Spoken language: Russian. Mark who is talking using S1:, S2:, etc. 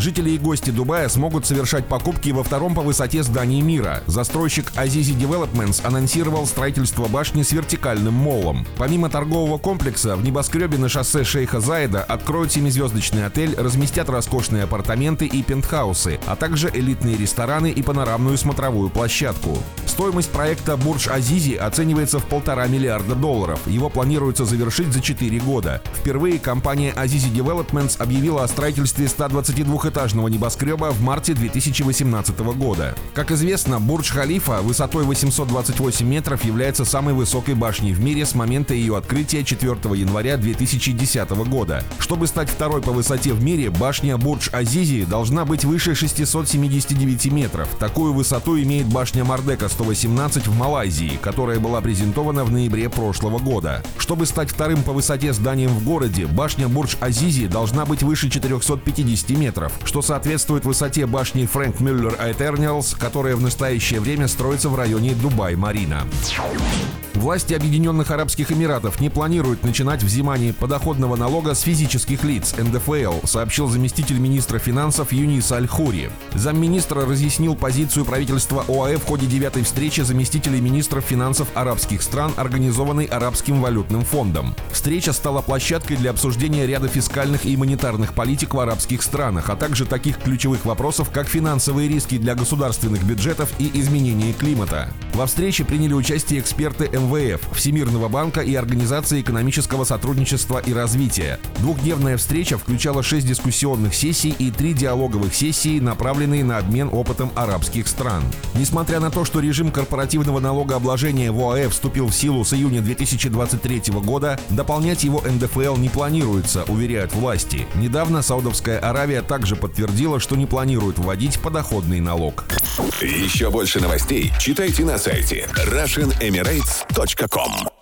S1: Жители и гости Дубая смогут совершать покупки во втором по высоте здании мира. Застройщик Azizi Developments анонсировал строительство башни с вертикальным молом. Помимо торгового комплекса, в небоскребе на шоссе Шейха Заида откроют семизвездочный отель, разместят роскошные апартаменты и пентхаусы, а также элитные рестораны и панорамную смотровую площадку. Стоимость проекта Бурдж Азизи оценивается в полтора миллиарда долларов. Его планируется завершить за 4 года. Впервые компания Azizi Developments объявила о строительстве 122 двухэтажного небоскреба в марте 2018 года. Как известно, Бурдж-Халифа высотой 828 метров является самой высокой башней в мире с момента ее открытия 4 января 2010 года. Чтобы стать второй по высоте в мире, башня Бурдж-Азизи должна быть выше 679 метров. Такую высоту имеет башня Мердека 118 в Малайзии, которая была презентована в ноябре прошлого года. Чтобы стать вторым по высоте зданием в городе, башня Бурдж-Азизи должна быть выше 450 метров что соответствует высоте башни Фрэнк Мюллер Этерниалс, которая в настоящее время строится в районе Дубай-Марина. Власти Объединенных Арабских Эмиратов не планируют начинать взимание подоходного налога с физических лиц НДФЛ, сообщил заместитель министра финансов Юнис Аль-Хури. Замминистра разъяснил позицию правительства ОАЭ в ходе девятой встречи заместителей министров финансов арабских стран, организованной Арабским валютным фондом. Встреча стала площадкой для обсуждения ряда фискальных и монетарных политик в арабских странах, а также таких ключевых вопросов, как финансовые риски для государственных бюджетов и изменение климата. Во встрече приняли участие эксперты МВФ, Всемирного банка и Организации экономического сотрудничества и развития. Двухдневная встреча включала шесть дискуссионных сессий и три диалоговых сессии, направленные на обмен опытом арабских стран. Несмотря на то, что режим корпоративного налогообложения в ОАЭ вступил в силу с июня 2023 года, дополнять его НДФЛ не планируется, уверяют власти. Недавно Саудовская Аравия также подтвердила, что не планирует вводить подоходный налог.
S2: Еще больше новостей читайте на сайте RussianEmirates.com